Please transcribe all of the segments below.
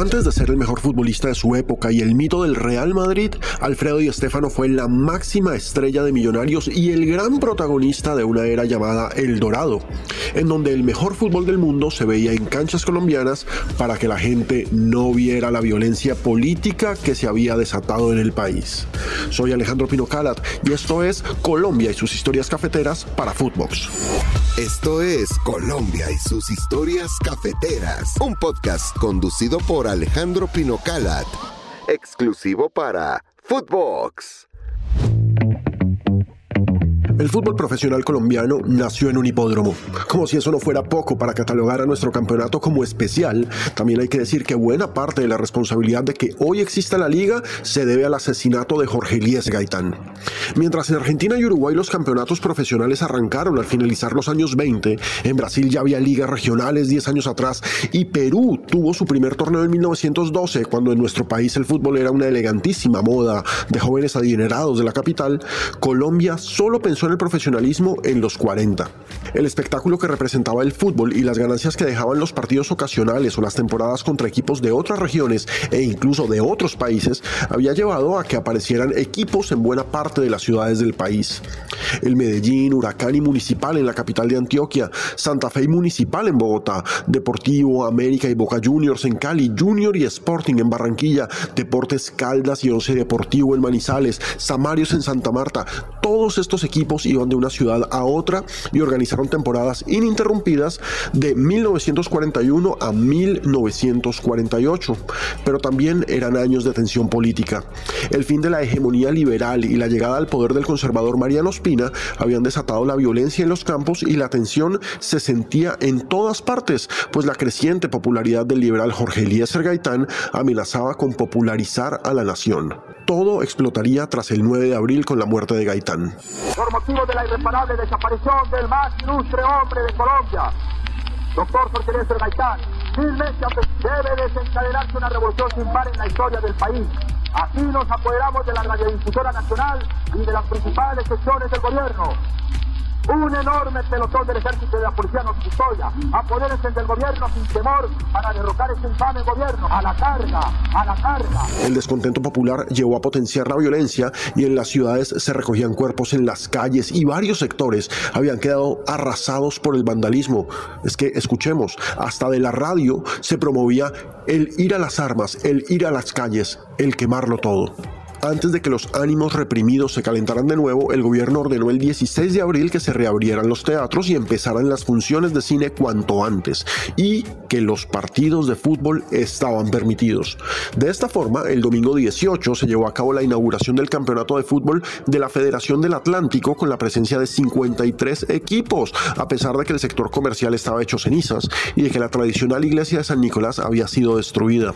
Antes de ser el mejor futbolista de su época y el mito del Real Madrid, Alfredo Di Stéfano fue la máxima estrella de Millonarios y el gran protagonista de una era llamada El Dorado, en donde el mejor fútbol del mundo se veía en canchas colombianas para que la gente no viera la violencia política que se había desatado en el país. Soy Alejandro Pino Calat y esto es Colombia y sus historias cafeteras para Footbox. Esto es Colombia y sus historias cafeteras, un podcast conducido por Alejandro Pino Calat, exclusivo para Footbox. El fútbol profesional colombiano nació en un hipódromo. Como si eso no fuera poco para catalogar a nuestro campeonato como especial, también hay que decir que buena parte de la responsabilidad de que hoy exista la liga se debe al asesinato de Jorge Elías Gaitán. Mientras en Argentina y Uruguay los campeonatos profesionales arrancaron al finalizar los años 20, en Brasil ya había ligas regionales 10 años atrás y Perú tuvo su primer torneo en 1912, cuando en nuestro país el fútbol era una elegantísima moda de jóvenes adinerados de la capital, Colombia solo pensó el profesionalismo en los 40. El espectáculo que representaba el fútbol y las ganancias que dejaban los partidos ocasionales o las temporadas contra equipos de otras regiones e incluso de otros países había llevado a que aparecieran equipos en buena parte de las ciudades del país. El Medellín, Huracán y Municipal en la capital de Antioquia, Santa Fe y Municipal en Bogotá, Deportivo, América y Boca Juniors en Cali, Junior y Sporting en Barranquilla, Deportes Caldas y Once Deportivo en Manizales, Samarios en Santa Marta, todos estos equipos iban de una ciudad a otra y organizaron temporadas ininterrumpidas de 1941 a 1948, pero también eran años de tensión política. El fin de la hegemonía liberal y la llegada al poder del conservador Mariano Espina habían desatado la violencia en los campos y la tensión se sentía en todas partes, pues la creciente popularidad del liberal Jorge Eliezer Gaitán amenazaba con popularizar a la nación. Todo explotaría tras el 9 de abril con la muerte de Gaitán de la irreparable desaparición del más ilustre hombre de Colombia, doctor Jorge Gaitán. Meses debe desencadenarse una revolución sin par en la historia del país. Así nos apoderamos de la radiodifusora nacional y de las principales secciones del gobierno. Un enorme pelotón del ejército de la policía nos custodia. Apodérense del gobierno sin temor para derrocar ese infame gobierno. A la carga, a la carga. El descontento popular llevó a potenciar la violencia y en las ciudades se recogían cuerpos en las calles y varios sectores habían quedado arrasados por el vandalismo. Es que, escuchemos, hasta de la radio se promovía el ir a las armas, el ir a las calles, el quemarlo todo. Antes de que los ánimos reprimidos se calentaran de nuevo, el gobierno ordenó el 16 de abril que se reabrieran los teatros y empezaran las funciones de cine cuanto antes, y que los partidos de fútbol estaban permitidos. De esta forma, el domingo 18 se llevó a cabo la inauguración del campeonato de fútbol de la Federación del Atlántico con la presencia de 53 equipos, a pesar de que el sector comercial estaba hecho cenizas y de que la tradicional iglesia de San Nicolás había sido destruida.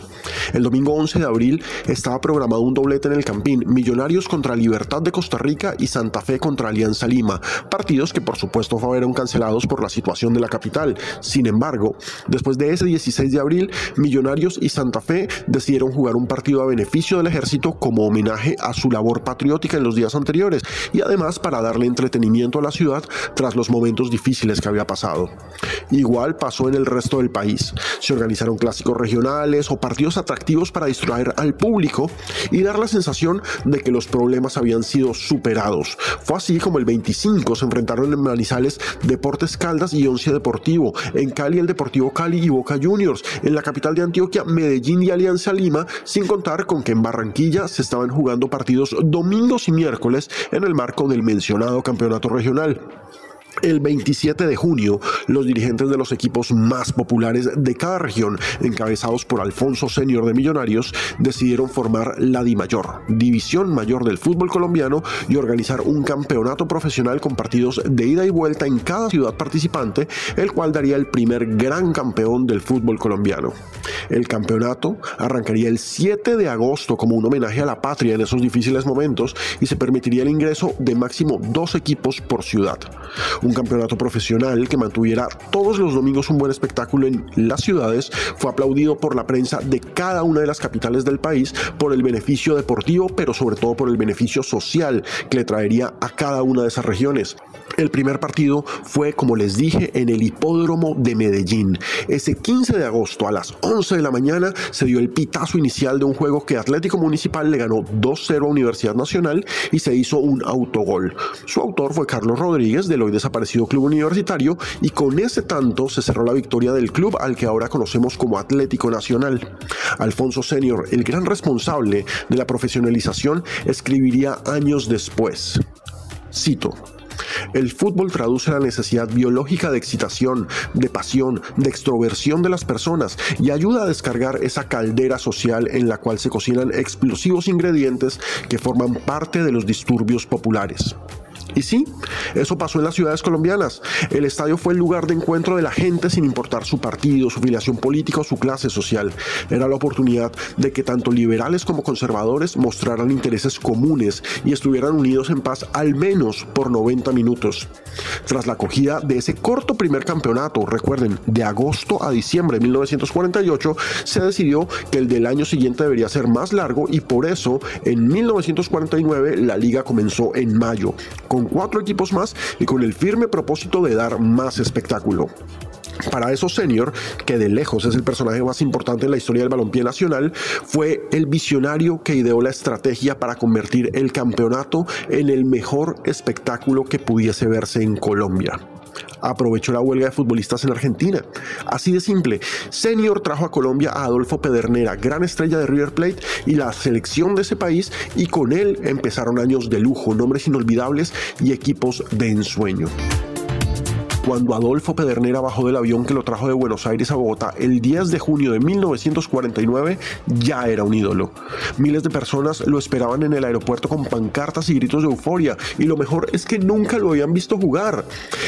El domingo 11 de abril estaba programado un doblete en el campeonato Millonarios contra Libertad de Costa Rica y Santa Fe contra Alianza Lima, partidos que por supuesto fueron cancelados por la situación de la capital. Sin embargo, después de ese 16 de abril, Millonarios y Santa Fe decidieron jugar un partido a beneficio del ejército como homenaje a su labor patriótica en los días anteriores y además para darle entretenimiento a la ciudad tras los momentos difíciles que había pasado. Igual pasó en el resto del país. Se organizaron clásicos regionales o partidos atractivos para distraer al público y dar la sensación de que los problemas habían sido superados. Fue así como el 25 se enfrentaron en Manizales Deportes Caldas y Once Deportivo, en Cali el Deportivo Cali y Boca Juniors, en la capital de Antioquia Medellín y Alianza Lima, sin contar con que en Barranquilla se estaban jugando partidos domingos y miércoles en el marco del mencionado campeonato regional. El 27 de junio, los dirigentes de los equipos más populares de cada región, encabezados por Alfonso Senior de Millonarios, decidieron formar la DIMAYOR, División Mayor del Fútbol Colombiano, y organizar un campeonato profesional con partidos de ida y vuelta en cada ciudad participante, el cual daría el primer gran campeón del fútbol colombiano. El campeonato arrancaría el 7 de agosto como un homenaje a la patria en esos difíciles momentos y se permitiría el ingreso de máximo dos equipos por ciudad un campeonato profesional que mantuviera todos los domingos un buen espectáculo en las ciudades, fue aplaudido por la prensa de cada una de las capitales del país por el beneficio deportivo, pero sobre todo por el beneficio social que le traería a cada una de esas regiones. El primer partido fue, como les dije, en el hipódromo de Medellín. Ese 15 de agosto a las 11 de la mañana se dio el pitazo inicial de un juego que Atlético Municipal le ganó 2-0 a Universidad Nacional y se hizo un autogol. Su autor fue Carlos Rodríguez del hoy desaparecido Club Universitario y con ese tanto se cerró la victoria del club al que ahora conocemos como Atlético Nacional. Alfonso Senior, el gran responsable de la profesionalización, escribiría años después. Cito. El fútbol traduce la necesidad biológica de excitación, de pasión, de extroversión de las personas y ayuda a descargar esa caldera social en la cual se cocinan explosivos ingredientes que forman parte de los disturbios populares. Y sí, eso pasó en las ciudades colombianas. El estadio fue el lugar de encuentro de la gente sin importar su partido, su filiación política o su clase social. Era la oportunidad de que tanto liberales como conservadores mostraran intereses comunes y estuvieran unidos en paz al menos por 90 minutos. Tras la acogida de ese corto primer campeonato, recuerden, de agosto a diciembre de 1948, se decidió que el del año siguiente debería ser más largo y por eso en 1949 la liga comenzó en mayo, cuatro equipos más y con el firme propósito de dar más espectáculo. Para eso Senior, que de lejos es el personaje más importante en la historia del balompié nacional, fue el visionario que ideó la estrategia para convertir el campeonato en el mejor espectáculo que pudiese verse en Colombia aprovechó la huelga de futbolistas en Argentina. Así de simple, Senior trajo a Colombia a Adolfo Pedernera, gran estrella de River Plate y la selección de ese país, y con él empezaron años de lujo, nombres inolvidables y equipos de ensueño cuando Adolfo Pedernera bajó del avión que lo trajo de Buenos Aires a Bogotá el 10 de junio de 1949, ya era un ídolo. Miles de personas lo esperaban en el aeropuerto con pancartas y gritos de euforia, y lo mejor es que nunca lo habían visto jugar.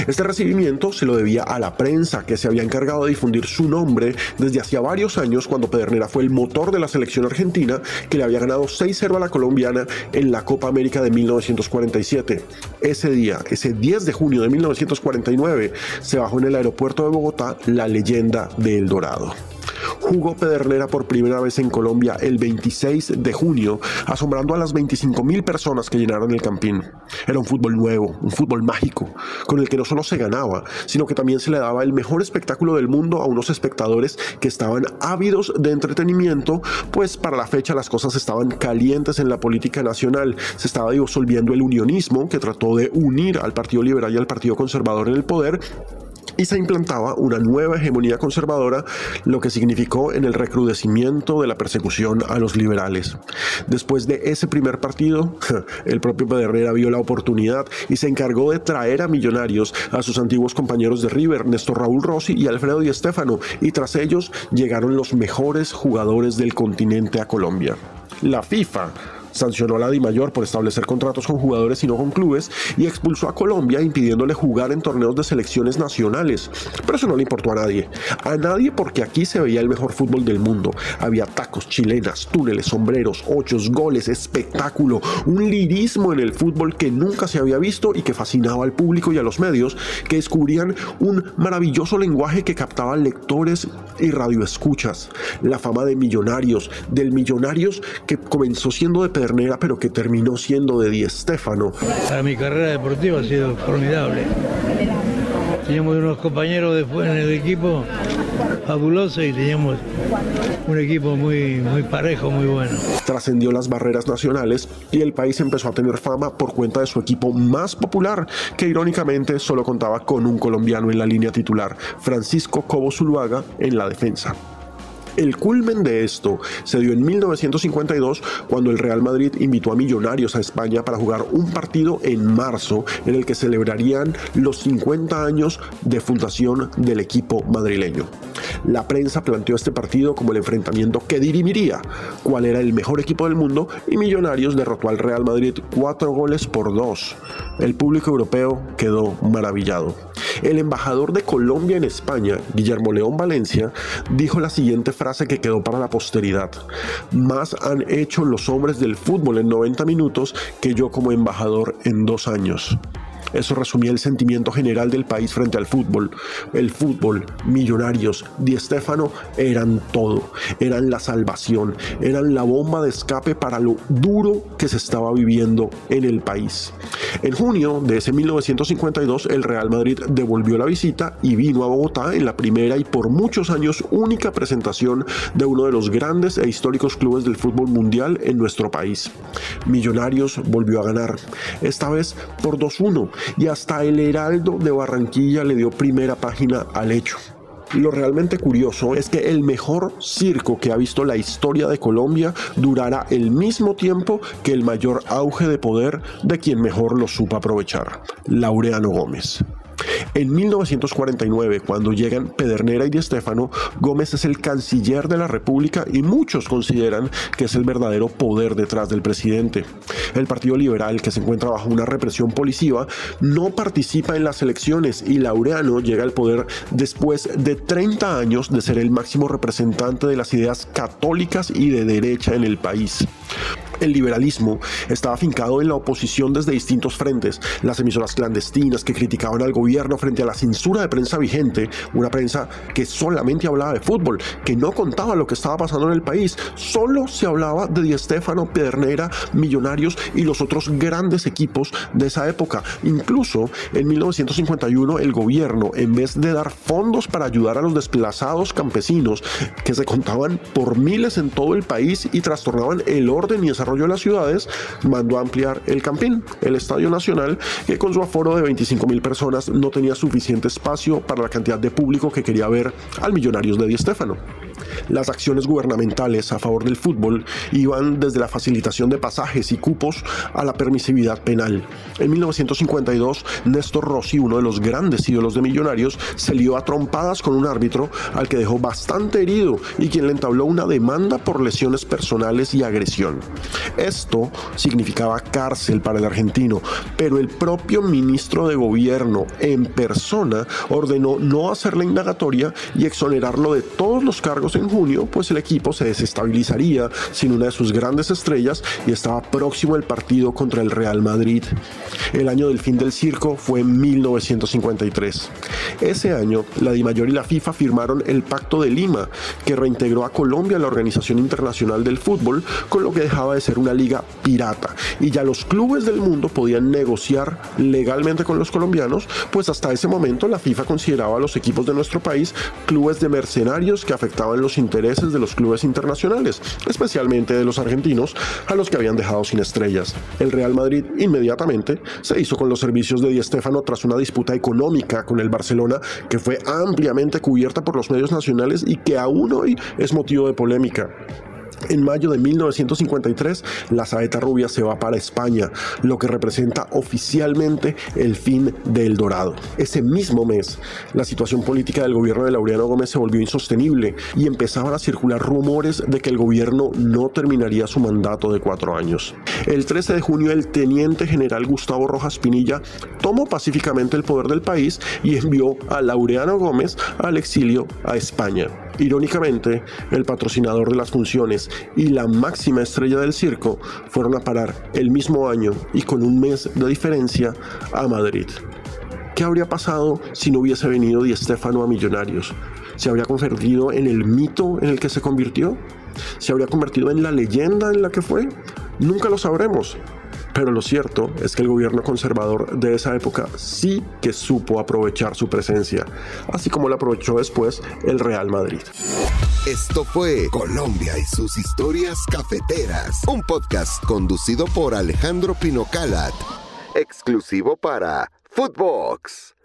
Este recibimiento se lo debía a la prensa, que se había encargado de difundir su nombre desde hacía varios años cuando Pedernera fue el motor de la selección argentina, que le había ganado 6-0 a la colombiana en la Copa América de 1947. Ese día, ese 10 de junio de 1949, se bajó en el aeropuerto de Bogotá la leyenda de El Dorado. Jugó Pedernera por primera vez en Colombia el 26 de junio, asombrando a las 25 mil personas que llenaron el campín. Era un fútbol nuevo, un fútbol mágico, con el que no solo se ganaba, sino que también se le daba el mejor espectáculo del mundo a unos espectadores que estaban ávidos de entretenimiento, pues para la fecha las cosas estaban calientes en la política nacional. Se estaba disolviendo el unionismo que trató de unir al Partido Liberal y al Partido Conservador en el poder y se implantaba una nueva hegemonía conservadora, lo que significó en el recrudecimiento de la persecución a los liberales. Después de ese primer partido, el propio Pedernera vio la oportunidad y se encargó de traer a Millonarios a sus antiguos compañeros de River, Néstor Raúl Rossi y Alfredo Di Stéfano, y tras ellos llegaron los mejores jugadores del continente a Colombia. La FIFA sancionó a la DIMAYOR por establecer contratos con jugadores y no con clubes y expulsó a Colombia impidiéndole jugar en torneos de selecciones nacionales. Pero eso no le importó a nadie. A nadie porque aquí se veía el mejor fútbol del mundo. Había tacos, chilenas, túneles, sombreros, ochos, goles, espectáculo, un lirismo en el fútbol que nunca se había visto y que fascinaba al público y a los medios que descubrían un maravilloso lenguaje que captaba lectores y radioescuchas. La fama de millonarios, del millonarios que comenzó siendo de pero que terminó siendo de Di Stéfano. mi carrera deportiva ha sido formidable. Teníamos unos compañeros después en el equipo fabulosos y teníamos un equipo muy, muy parejo, muy bueno. Trascendió las barreras nacionales y el país empezó a tener fama por cuenta de su equipo más popular, que irónicamente solo contaba con un colombiano en la línea titular, Francisco Cobo Zuluaga, en la defensa. El culmen de esto se dio en 1952 cuando el Real Madrid invitó a Millonarios a España para jugar un partido en marzo en el que celebrarían los 50 años de fundación del equipo madrileño. La prensa planteó este partido como el enfrentamiento que dirimiría cuál era el mejor equipo del mundo y Millonarios derrotó al Real Madrid cuatro goles por dos. El público europeo quedó maravillado. El embajador de Colombia en España, Guillermo León Valencia, dijo la siguiente frase que quedó para la posteridad. Más han hecho los hombres del fútbol en 90 minutos que yo como embajador en dos años. Eso resumía el sentimiento general del país frente al fútbol. El fútbol, Millonarios, Di Stéfano eran todo, eran la salvación, eran la bomba de escape para lo duro que se estaba viviendo en el país. En junio de ese 1952, el Real Madrid devolvió la visita y vino a Bogotá en la primera y por muchos años única presentación de uno de los grandes e históricos clubes del fútbol mundial en nuestro país. Millonarios volvió a ganar, esta vez por 2-1, y hasta el Heraldo de Barranquilla le dio primera página al hecho. Lo realmente curioso es que el mejor circo que ha visto la historia de Colombia durará el mismo tiempo que el mayor auge de poder de quien mejor lo supo aprovechar, Laureano Gómez. En 1949, cuando llegan Pedernera y Di Stéfano, Gómez es el canciller de la República y muchos consideran que es el verdadero poder detrás del presidente. El Partido Liberal, que se encuentra bajo una represión policiva, no participa en las elecciones y Laureano llega al poder después de 30 años de ser el máximo representante de las ideas católicas y de derecha en el país. El liberalismo estaba afincado en la oposición desde distintos frentes, las emisoras clandestinas que criticaban al gobierno frente a la censura de prensa vigente, una prensa que solamente hablaba de fútbol, que no contaba lo que estaba pasando en el país, solo se hablaba de Di Stéfano, Pedernera, Millonarios y los otros grandes equipos de esa época. Incluso en 1951 el gobierno, en vez de dar fondos para ayudar a los desplazados campesinos que se contaban por miles en todo el país y trastornaban el orden y esa de las ciudades, mandó a ampliar el Campín, el Estadio Nacional, que con su aforo de 25 mil personas no tenía suficiente espacio para la cantidad de público que quería ver al Millonarios de Di Stéfano. Las acciones gubernamentales a favor del fútbol iban desde la facilitación de pasajes y cupos a la permisividad penal. En 1952, Néstor Rossi, uno de los grandes ídolos de Millonarios, se lió a trompadas con un árbitro al que dejó bastante herido y quien le entabló una demanda por lesiones personales y agresión. Esto significaba cárcel para el argentino, pero el propio ministro de gobierno en persona ordenó no hacer la indagatoria y exonerarlo de todos los cargos en junio, pues el equipo se desestabilizaría sin una de sus grandes estrellas y estaba próximo el partido contra el Real Madrid. El año del fin del circo fue 1953. Ese año, la DIMAYOR y la FIFA firmaron el Pacto de Lima, que reintegró a Colombia a la Organización Internacional del Fútbol, con lo que dejaba de ser una liga pirata. Y ya los clubes del mundo podían negociar legalmente con los colombianos, pues hasta ese momento la FIFA consideraba a los equipos de nuestro país clubes de mercenarios que afectaban los intereses de los clubes internacionales, especialmente de los argentinos, a los que habían dejado sin estrellas. El Real Madrid inmediatamente se hizo con los servicios de Di Stéfano tras una disputa económica con el Barcelona que fue ampliamente cubierta por los medios nacionales y que aún hoy es motivo de polémica. En mayo de 1953, la saeta rubia se va para España, lo que representa oficialmente el fin del Dorado. Ese mismo mes, la situación política del gobierno de Laureano Gómez se volvió insostenible y empezaban a circular rumores de que el gobierno no terminaría su mandato de cuatro años. El 13 de junio, el teniente general Gustavo Rojas Pinilla tomó pacíficamente el poder del país y envió a Laureano Gómez al exilio a España. Irónicamente, el patrocinador de las funciones y la máxima estrella del circo fueron a parar el mismo año y con un mes de diferencia a Madrid. ¿Qué habría pasado si no hubiese venido Di Stéfano a Millonarios? ¿Se habría convertido en el mito en el que se convirtió? ¿Se habría convertido en la leyenda en la que fue? Nunca lo sabremos, pero lo cierto es que el gobierno conservador de esa época sí que supo aprovechar su presencia, así como la aprovechó después el Real Madrid. Esto fue Colombia y sus historias cafeteras, un podcast conducido por Alejandro Pino Calat, exclusivo para Footbox.